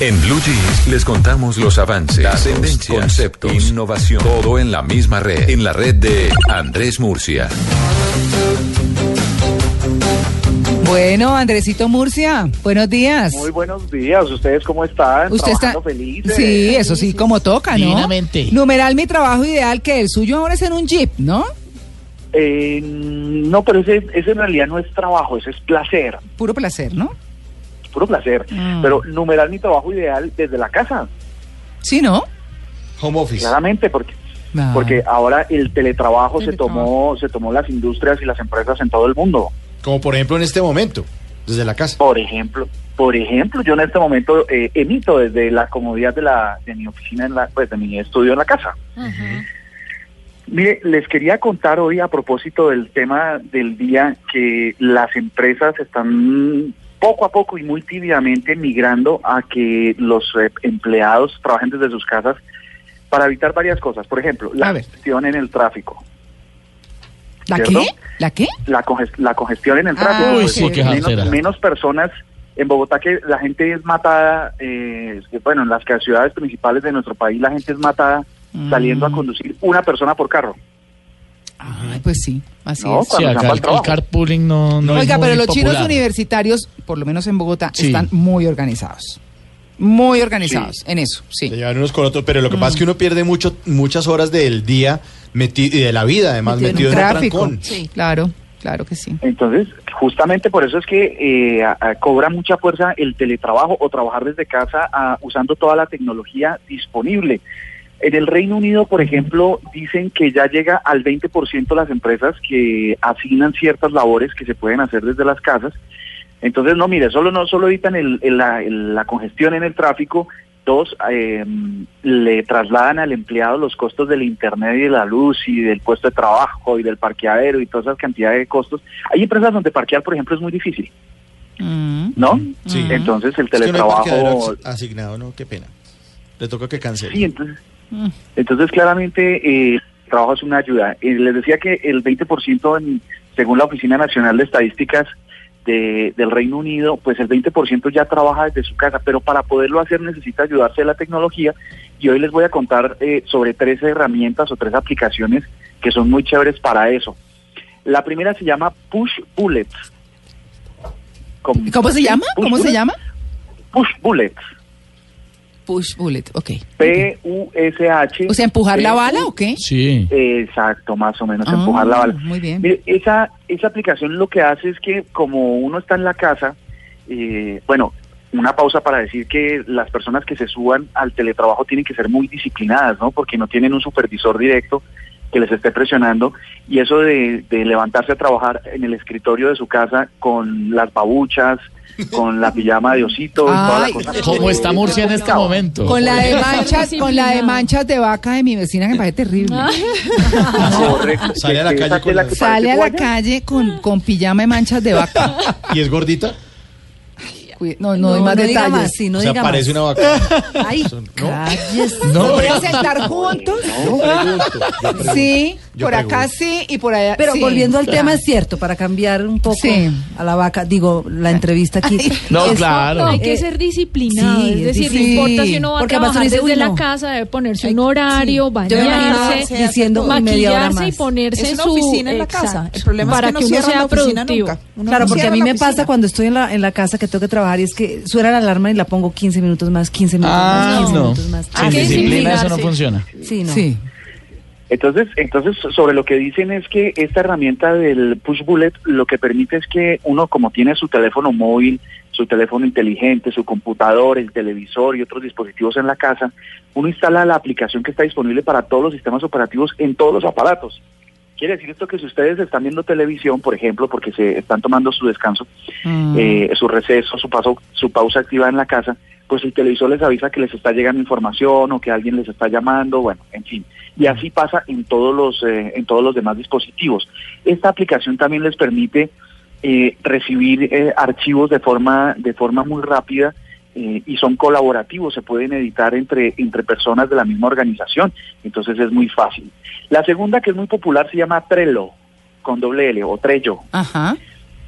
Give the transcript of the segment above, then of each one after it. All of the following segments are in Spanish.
En Blue Jeans les contamos los avances, tendencias, conceptos, innovación, todo en la misma red, en la red de Andrés Murcia. Bueno, Andresito Murcia, buenos días. Muy buenos días, ¿ustedes cómo están? Usted está ¿Trabajando felices? Sí, eso sí, como toca, ¿no? Divinamente. Numeral mi trabajo ideal, que el suyo ahora es en un jeep, ¿no? Eh, no, pero ese, ese en realidad no es trabajo, ese es placer, Puro placer, ¿no? Puro placer. Ah. Pero numerar mi trabajo ideal desde la casa, Sí, ¿no? Home office. claramente, porque Ah. porque ahora el teletrabajo, se tomó se tomó las industrias y las empresas en todo el mundo. Como por ejemplo en este momento, desde la casa. Por ejemplo, por ejemplo, yo en este momento eh, emito desde la comodidad de la de mi oficina en la pues de mi estudio en la casa. Mire, les quería contar hoy a propósito del tema del día que las empresas están poco a poco y muy tibiamente migrando a que los eh, empleados trabajen desde sus casas para evitar varias cosas. Por ejemplo, la ver. gestión en el tráfico. ¿La ¿Cierto? qué? ¿La qué? La, la congestión en el Ah, tráfico. uy, pues, sí, qué menos, personas. En Bogotá que la gente es matada, eh, bueno, en las ciudades principales de nuestro país la gente es matada saliendo a Mm. conducir una persona por carro. Ay, pues sí, así No, es. va al trabajo. carpooling no, no Oiga, es muy pero los chinos universitarios, por lo menos en Bogotá, Sí. están muy organizados. Muy organizados en eso, sí. Se llevan unos con otros, pero lo que pasa es que uno pierde mucho, muchas horas del día meti- y de la vida, además, Metido en un en, un tráfico. trancón. Sí, claro, claro que sí. Entonces, justamente por eso es que eh, a- a- cobra mucha fuerza el teletrabajo o trabajar desde casa usando toda la tecnología disponible. En el Reino Unido, por ejemplo, dicen que ya llega al 20% las empresas que asignan ciertas labores que se pueden hacer desde las casas. Entonces, no, mire, solo no solo evitan el- el- la, el- la congestión en el tráfico, dos, eh, le trasladan al empleado los costos del internet y de la luz y del puesto de trabajo y del parqueadero y todas esas cantidades de costos. Hay empresas donde parquear, por ejemplo, es muy difícil, Mm. ¿no? Sí. Entonces el Es que no hay teletrabajo... as- asignado, no, qué pena. Le toca que cancele. Sí, entonces. Entonces claramente eh, el trabajo es una ayuda. Eh, les decía que el 20%, en, según la Oficina Nacional de Estadísticas de- del Reino Unido, pues el 20% ya trabaja desde su casa, pero para poderlo hacer necesita ayudarse de la tecnología y hoy les voy a contar eh, sobre tres herramientas o tres aplicaciones que son muy chéveres para eso. La primera se llama Push Bullets. ¿Cómo se llama? Push ¿Cómo se Bullets. llama? Push Bullets. Push bullet, ok. P-U-S-H. O sea, empujar la bala o qué? Sí. Exacto, más o menos, Ah, empujar la bala. Muy bien. Mire, esa, esa aplicación lo que hace es que como uno está en la casa, eh, bueno, una pausa para decir que las personas que se suban al teletrabajo tienen que ser muy disciplinadas, ¿no? Porque no tienen un supervisor directo que les esté presionando y eso de, de levantarse a trabajar en el escritorio de su casa con las babuchas, con la pijama de osito y toda la cosa. ¿Cómo eh, está es Murcia en este momento? Con la de manchas, con la de manchas de vaca de mi vecina que me parece terrible. Correcto. Sale a la calle con Sale a la calle con, con pijama de manchas de vaca. ¿Y es gordita? Cuide- No, no, doy más diga detalles. más, sí, no o sea, diga parece más. una vaca. Ay, ¿No? cállese. No, ¿Pueden sentar juntos? Yo pregunto, yo pregunto. Sí, Yo por acá sí y por allá Pero sí. volviendo al Ya. tema, es cierto, para cambiar un poco Sí. a la vaca, digo, la entrevista aquí. No, es- claro. No, hay que Eh, ser disciplinado. sí, es decir, no importa si uno va Porque a trabajar dice, desde uy, la casa, debe ponerse un horario, Yo me imagino bañarse, diciendo media hora maquillarse y más. ponerse Es una su oficina en la exacto, casa. El problema para es que no uno sea productivo. nunca. Uno Claro, porque a mí me pasa cuando estoy en la, en la casa que tengo que trabajar y es que suena la alarma y la pongo 15 minutos más, 15 minutos Ah, más, 15 no. minutos más. Sin que disciplina eso no funciona. Sí, no. Entonces, entonces sobre lo que dicen es que esta herramienta del push bullet lo que permite es que uno como tiene su teléfono móvil, su teléfono inteligente, su computador, el televisor y otros dispositivos en la casa, uno instala la aplicación que está disponible para todos los sistemas operativos en todos los aparatos. Quiere decir esto que si ustedes están viendo televisión, por ejemplo, porque se están tomando su descanso, Mm. eh, su receso, su paso, su pausa activa en la casa, pues el televisor les avisa que les está llegando información o que alguien les está llamando, bueno, en fin. Y así pasa en todos los eh, en todos los demás dispositivos. Esta aplicación también les permite eh, recibir eh, archivos de forma de forma muy rápida eh, y son colaborativos, se pueden editar entre entre personas de la misma organización, entonces es muy fácil. La segunda que es muy popular se llama Trello con doble L o Trello. Ajá.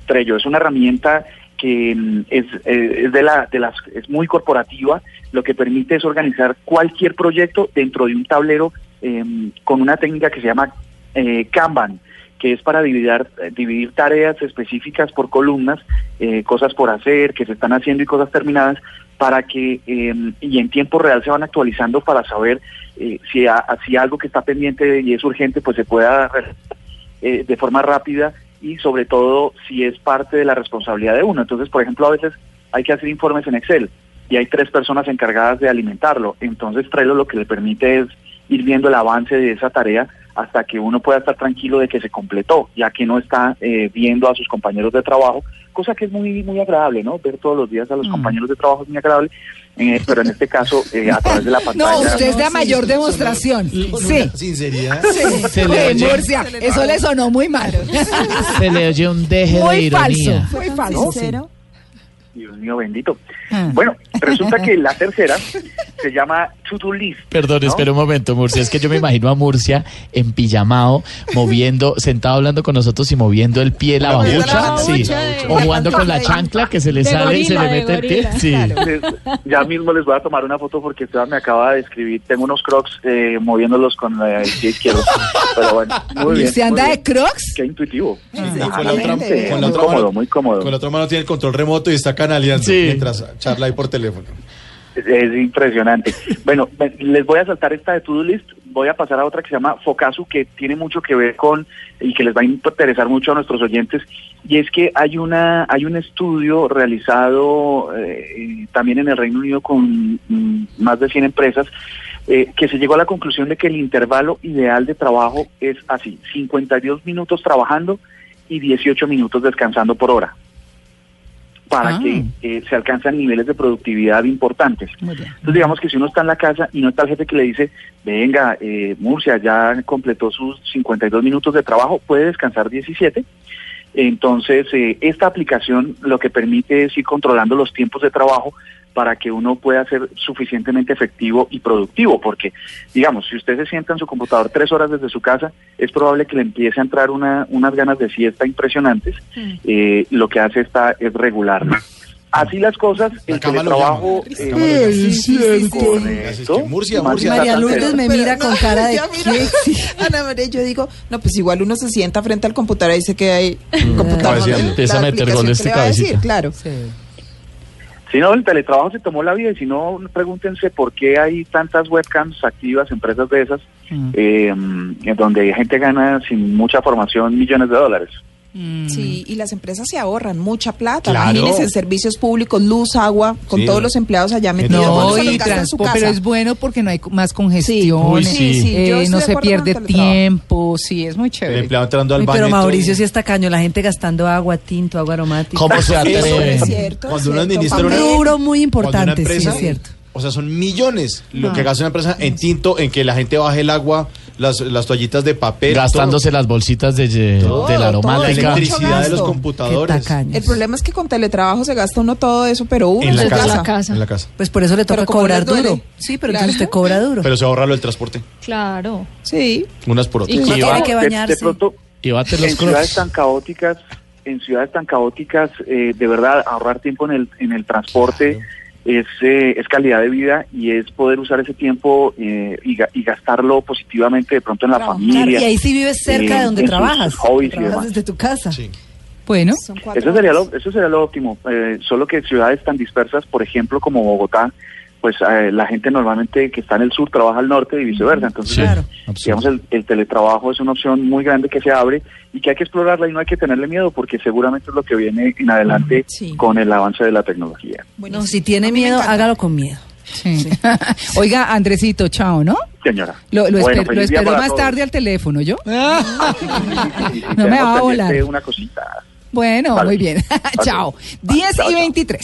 Trello es una herramienta que mm, es, eh, es de la de las es muy corporativa, lo que permite es organizar cualquier proyecto dentro de un tablero eh, con una técnica que se llama eh, Kanban que es para dividir, dividir tareas específicas por columnas, eh, cosas por hacer, que se están haciendo y cosas terminadas, para que, eh, y en tiempo real se van actualizando para saber eh, si, a- si algo que está pendiente y es urgente, pues se pueda de forma rápida y sobre todo si es parte de la responsabilidad de uno. Entonces, por ejemplo, a veces hay que hacer informes en Excel y hay tres personas encargadas de alimentarlo. Entonces, Trello lo que le permite es ir viendo el avance de esa tarea hasta que uno pueda estar tranquilo de que se completó, ya que no está eh, viendo a sus compañeros de trabajo, cosa que es muy muy agradable, ¿no? Ver todos los días a los compañeros de trabajo es muy agradable, eh, pero en este caso eh, a través de la pantalla. No, usted es la No, sí, mayor sí, demostración. Sí. sinceridad. Se le Oye, Murcia, eso le sonó muy mal. se le oye un deje de Muy ironía. falso, muy falso. Dios mío bendito. Ah. Bueno, resulta que la tercera se llama To-Do List. Perdón, ¿no? espera un momento, Murcia. Es que yo me imagino a Murcia en pijamado, moviendo, sentado hablando con nosotros y moviendo el pie, la babucha. Sí. O jugando con la chancla que se le De sale y se le mete el pie. Sí. claro. Les- ya mismo les voy a tomar una foto porque Esteban me acaba de escribir. Tengo unos crocs eh, moviéndolos con la el pie izquierdo. Pero bueno, muy ¿Y bien. muy anda de crocs? Qué intuitivo. Y con la otra, Exactamente. con la muy otra cómodo, mano, muy cómodo. Con la otra mano tiene el control remoto y está canaleando Sí. mientras charla ahí por teléfono. Es, es impresionante. Bueno, les voy a saltar esta de To-Do List. Voy a pasar a otra que se llama Focasu, que tiene mucho que ver con y que les va a interesar mucho a nuestros oyentes. Y es que hay una hay un estudio realizado eh, también en el Reino Unido con mm, más de 100 empresas eh, que se llegó a la conclusión de que el intervalo ideal de trabajo es así: 52 minutos trabajando y 18 minutos descansando por hora para Ah. que eh, se alcanzan niveles de productividad importantes. Entonces digamos que si uno está en la casa y no está el jefe que le dice, venga, eh, Murcia ya completó sus 52 minutos de trabajo, puede descansar 17. Entonces eh, esta aplicación lo que permite es ir controlando los tiempos de trabajo para que uno pueda ser suficientemente efectivo y productivo, porque digamos, si usted se sienta en su computador tres horas desde su casa, es probable que le empiece a entrar una, unas ganas de siesta impresionantes, eh, lo que hace esta es regularlo. Así las cosas, el La teletrabajo... eh, sí, sí, sí, Así es que. Murcia, Murcia. María Lourdes está me mira con cara de Ya, mira, ¿qué? Sí. Ana María, yo digo, no, pues igual uno se sienta frente al computador y dice que hay computador. Cabeceando. Empieza a meter a decir, cabecita. Claro. Si no, el teletrabajo se tomó la vida y si no, pregúntense por qué hay tantas webcams activas, empresas de esas, Mm. eh, en donde gente gana sin mucha formación millones de dólares. Mm. Sí, y las empresas se ahorran mucha plata. Claro. Imagínense en servicios públicos, luz, agua, con Sí. todos los empleados allá metidos. No, y gasta en su transporte, pero es bueno porque no hay más congestión, sí. sí, eh, no se pierde tiempo, sí, es muy El chévere. empleado entrando al baño. pero. Mauricio sí está caño, la gente gastando agua, tinto, agua aromática. ¿Cómo se atreve? es cierto. Cuando uno administra Un rubro muy importante, sí, es cierto. O sea, son millones lo que gasta una empresa en tinto, en que la gente baje el agua, las, las toallitas de papel. Gastándose las bolsitas de, de Todo, la la aromática. mucho electricidad de los computadores. El problema es que con teletrabajo se gasta uno todo eso, pero uno En la se casa. En la casa. Pues por eso le toca cobrar duro. Sí, pero Claro. entonces usted cobra duro. Pero se ahorra lo del transporte. Claro. Sí. Unas por otras. Y No tiene que De- de, bañarse. pronto, y bate los en ciudades tan caóticas, en ciudades tan caóticas, eh, de verdad ahorrar tiempo en el en el transporte es eh, es calidad de vida y es poder usar ese tiempo eh, y, ga- y gastarlo positivamente de pronto en la familia. Claro, y ahí sí vives cerca eh, de donde trabajas. hobbies y trabajas demás. desde tu casa. Sí. Bueno, Eso sería lo, eso sería lo óptimo. Eh, solo que ciudades tan dispersas, por ejemplo, como Bogotá, pues eh, la gente normalmente que está en el sur trabaja al norte y viceversa. Entonces, Sí, Claro. digamos, el, el teletrabajo es una opción muy grande que se abre y que hay que explorarla y no hay que tenerle miedo porque seguramente es lo que viene en adelante Sí. con el avance de la tecnología. No, Buenísimo. si tiene miedo, hágalo con miedo. sí. Oiga, Andresito, chao, ¿no? Señora. Lo, lo, Bueno, esper- lo espero más todos. tarde al teléfono, ¿yo? No me va a volar. Una cosita. Bueno, Vale. muy bien. Chao. Vale, 10 chao, y chao. 23.